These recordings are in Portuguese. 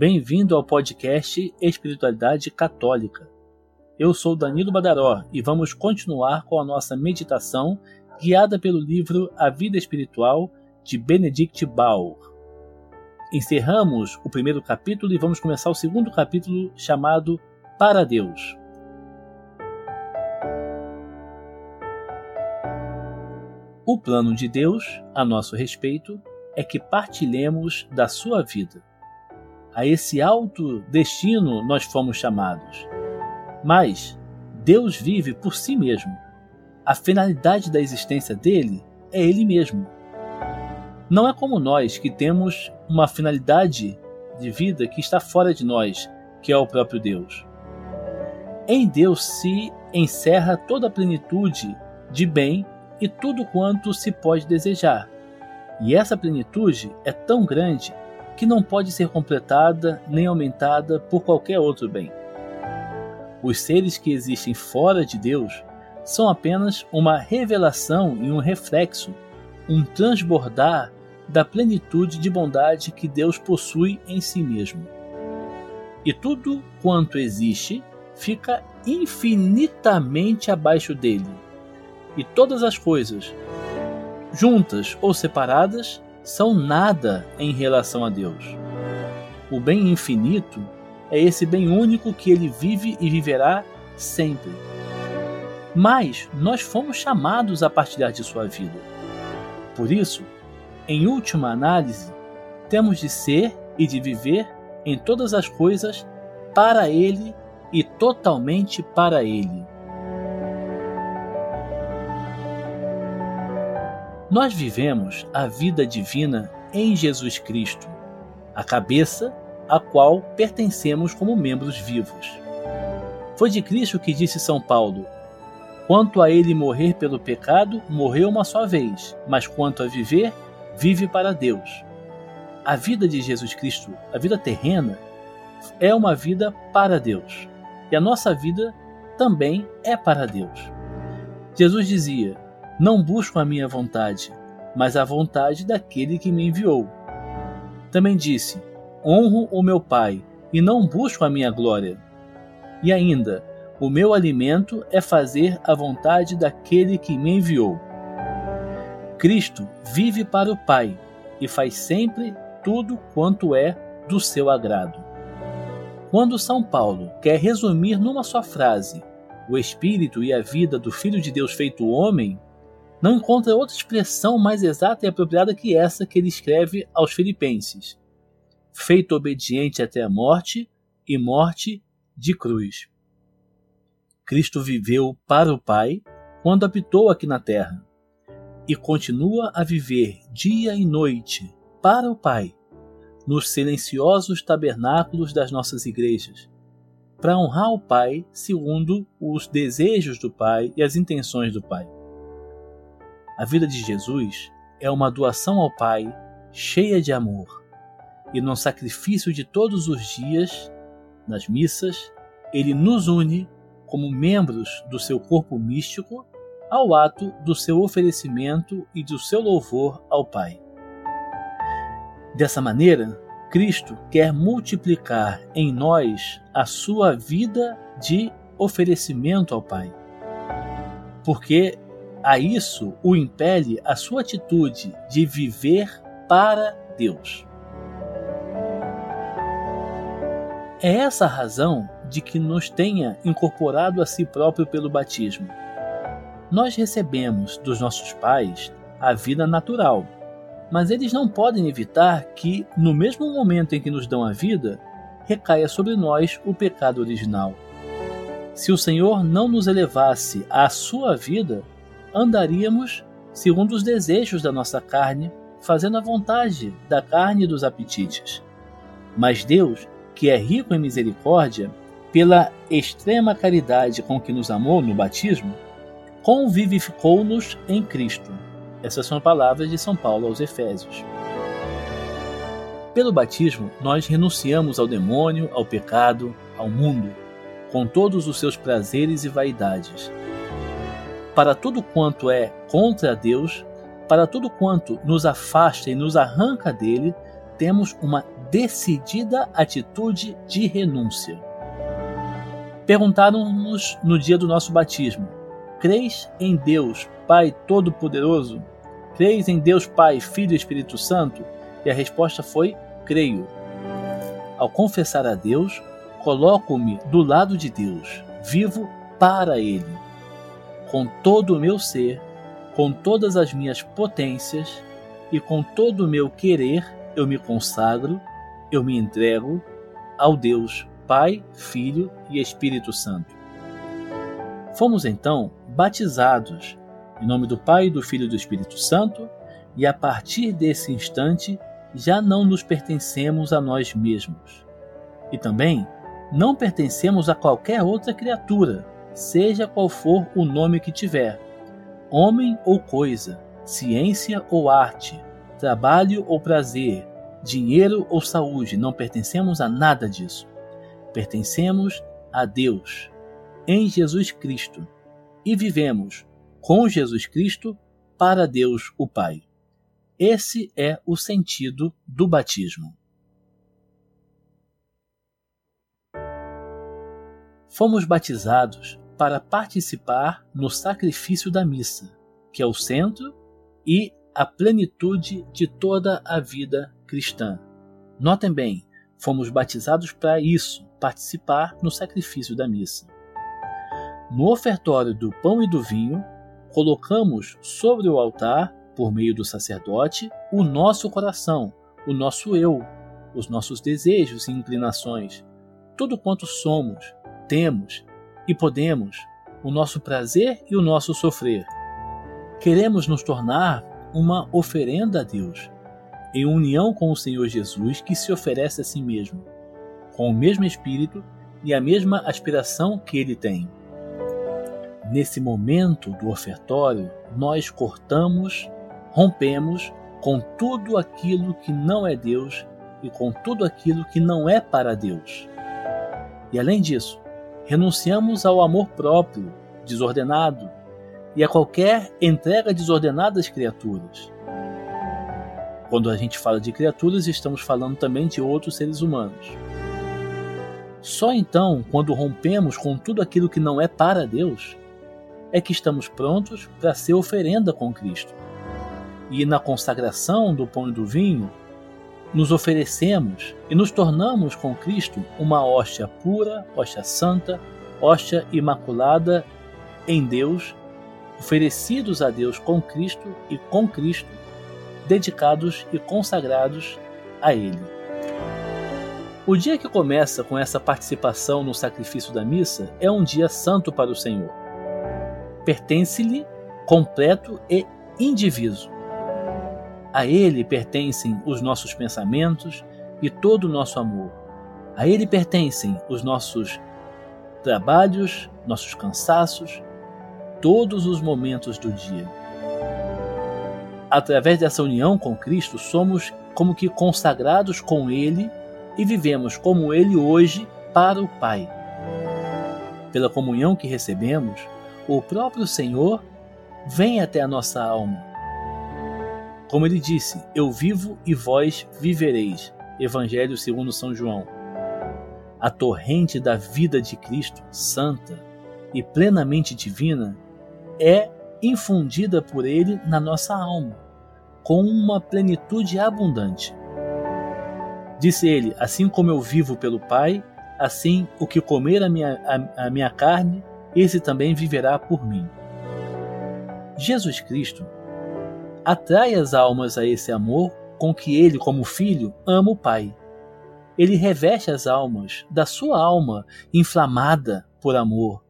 Bem-vindo ao podcast Espiritualidade Católica. Eu sou Danilo Badaró e vamos continuar com a nossa meditação guiada pelo livro A Vida Espiritual de Benedict Bauer. Encerramos o primeiro capítulo e vamos começar o segundo capítulo chamado Para Deus. O plano de Deus a nosso respeito é que partilhemos da sua vida a esse alto destino nós fomos chamados. Mas Deus vive por si mesmo. A finalidade da existência dele é ele mesmo. Não é como nós que temos uma finalidade de vida que está fora de nós, que é o próprio Deus. Em Deus se encerra toda a plenitude de bem e tudo quanto se pode desejar. E essa plenitude é tão grande que não pode ser completada nem aumentada por qualquer outro bem. Os seres que existem fora de Deus são apenas uma revelação e um reflexo, um transbordar da plenitude de bondade que Deus possui em si mesmo. E tudo quanto existe fica infinitamente abaixo dele. E todas as coisas, juntas ou separadas, são nada em relação a Deus. O bem infinito é esse bem único que ele vive e viverá sempre. Mas nós fomos chamados a partilhar de sua vida. Por isso, em última análise, temos de ser e de viver em todas as coisas para Ele e totalmente para Ele. Nós vivemos a vida divina em Jesus Cristo, a cabeça a qual pertencemos como membros vivos. Foi de Cristo que disse São Paulo: Quanto a ele morrer pelo pecado, morreu uma só vez, mas quanto a viver, vive para Deus. A vida de Jesus Cristo, a vida terrena, é uma vida para Deus. E a nossa vida também é para Deus. Jesus dizia: não busco a minha vontade, mas a vontade daquele que me enviou. Também disse: Honro o meu Pai, e não busco a minha glória. E ainda, o meu alimento é fazer a vontade daquele que me enviou. Cristo vive para o Pai e faz sempre tudo quanto é do seu agrado. Quando São Paulo quer resumir numa só frase o espírito e a vida do Filho de Deus feito homem, não encontra outra expressão mais exata e apropriada que essa que ele escreve aos Filipenses: feito obediente até a morte e morte de cruz. Cristo viveu para o Pai quando habitou aqui na terra e continua a viver dia e noite para o Pai nos silenciosos tabernáculos das nossas igrejas, para honrar o Pai segundo os desejos do Pai e as intenções do Pai. A vida de Jesus é uma doação ao Pai cheia de amor. E no sacrifício de todos os dias, nas missas, ele nos une como membros do seu corpo místico ao ato do seu oferecimento e do seu louvor ao Pai. Dessa maneira, Cristo quer multiplicar em nós a sua vida de oferecimento ao Pai. Porque a isso o impele a sua atitude de viver para Deus. É essa a razão de que nos tenha incorporado a si próprio pelo batismo. Nós recebemos dos nossos pais a vida natural, mas eles não podem evitar que, no mesmo momento em que nos dão a vida, recaia sobre nós o pecado original. Se o Senhor não nos elevasse à sua vida, andaríamos segundo os desejos da nossa carne, fazendo a vontade da carne e dos apetites. Mas Deus, que é rico em misericórdia, pela extrema caridade com que nos amou no batismo, convivificou-nos em Cristo. Essas são palavras de São Paulo aos Efésios. Pelo batismo, nós renunciamos ao demônio, ao pecado, ao mundo, com todos os seus prazeres e vaidades para tudo quanto é contra Deus, para tudo quanto nos afasta e nos arranca dele, temos uma decidida atitude de renúncia. Perguntaram-nos no dia do nosso batismo: Creis em Deus, Pai Todo-Poderoso? Creis em Deus Pai, Filho e Espírito Santo? E a resposta foi: Creio. Ao confessar a Deus, coloco-me do lado de Deus, vivo para Ele. Com todo o meu ser, com todas as minhas potências e com todo o meu querer, eu me consagro, eu me entrego ao Deus Pai, Filho e Espírito Santo. Fomos então batizados em nome do Pai, do Filho e do Espírito Santo, e a partir desse instante já não nos pertencemos a nós mesmos. E também não pertencemos a qualquer outra criatura, seja qual for o nome que tiver, homem ou coisa, ciência ou arte, trabalho ou prazer, dinheiro ou saúde, não pertencemos a nada disso. Pertencemos a Deus, em Jesus Cristo, e vivemos com Jesus Cristo para Deus o Pai. Esse é o sentido do batismo. Fomos batizados para participar no sacrifício da missa, que é o centro e a plenitude de toda a vida cristã. Notem bem, fomos batizados para isso, participar no sacrifício da missa. No ofertório do pão e do vinho, colocamos sobre o altar por meio do sacerdote, o nosso coração, o nosso eu, os nossos desejos e inclinações, tudo quanto somos, temos e podemos, o nosso prazer e o nosso sofrer. Queremos nos tornar uma oferenda a Deus, em união com o Senhor Jesus que se oferece a si mesmo, com o mesmo espírito e a mesma aspiração que ele tem. Nesse momento do ofertório, nós cortamos rompemos com tudo aquilo que não é Deus e com tudo aquilo que não é para Deus. E além disso, renunciamos ao amor próprio, desordenado, e a qualquer entrega desordenada às criaturas. Quando a gente fala de criaturas, estamos falando também de outros seres humanos. Só então, quando rompemos com tudo aquilo que não é para Deus, é que estamos prontos para ser oferenda com Cristo e na consagração do pão e do vinho, nos oferecemos e nos tornamos com Cristo uma hóstia pura, hóstia santa, hóstia imaculada em Deus, oferecidos a Deus com Cristo e com Cristo, dedicados e consagrados a Ele. O dia que começa com essa participação no sacrifício da missa é um dia santo para o Senhor. Pertence-lhe completo e indiviso. A Ele pertencem os nossos pensamentos e todo o nosso amor. A Ele pertencem os nossos trabalhos, nossos cansaços, todos os momentos do dia. Através dessa união com Cristo, somos como que consagrados com Ele e vivemos como Ele hoje para o Pai. Pela comunhão que recebemos, o próprio Senhor vem até a nossa alma como ele disse: Eu vivo e vós vivereis. Evangelho segundo São João. A torrente da vida de Cristo, santa e plenamente divina, é infundida por ele na nossa alma, com uma plenitude abundante. Disse ele: Assim como eu vivo pelo Pai, assim o que comer a minha, a, a minha carne, esse também viverá por mim. Jesus Cristo atrai as almas a esse amor com que ele, como filho, ama o Pai. Ele reveste as almas da sua alma inflamada por amor,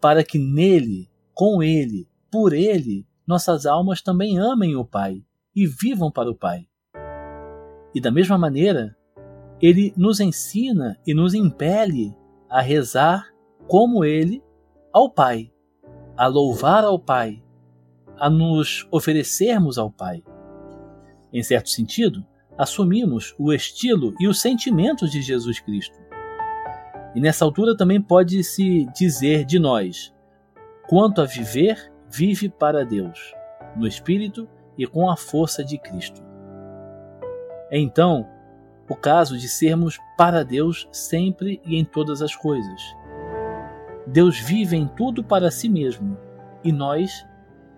para que nele, com ele, por ele, nossas almas também amem o Pai e vivam para o Pai. E da mesma maneira, ele nos ensina e nos impele a rezar como ele ao Pai, a louvar ao Pai, a nos oferecermos ao Pai. Em certo sentido, assumimos o estilo e os sentimentos de Jesus Cristo. E nessa altura também pode-se dizer de nós: quanto a viver, vive para Deus, no Espírito e com a força de Cristo. É então o caso de sermos para Deus sempre e em todas as coisas. Deus vive em tudo para si mesmo e nós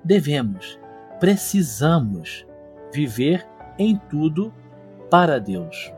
devemos, precisamos viver em tudo para Deus.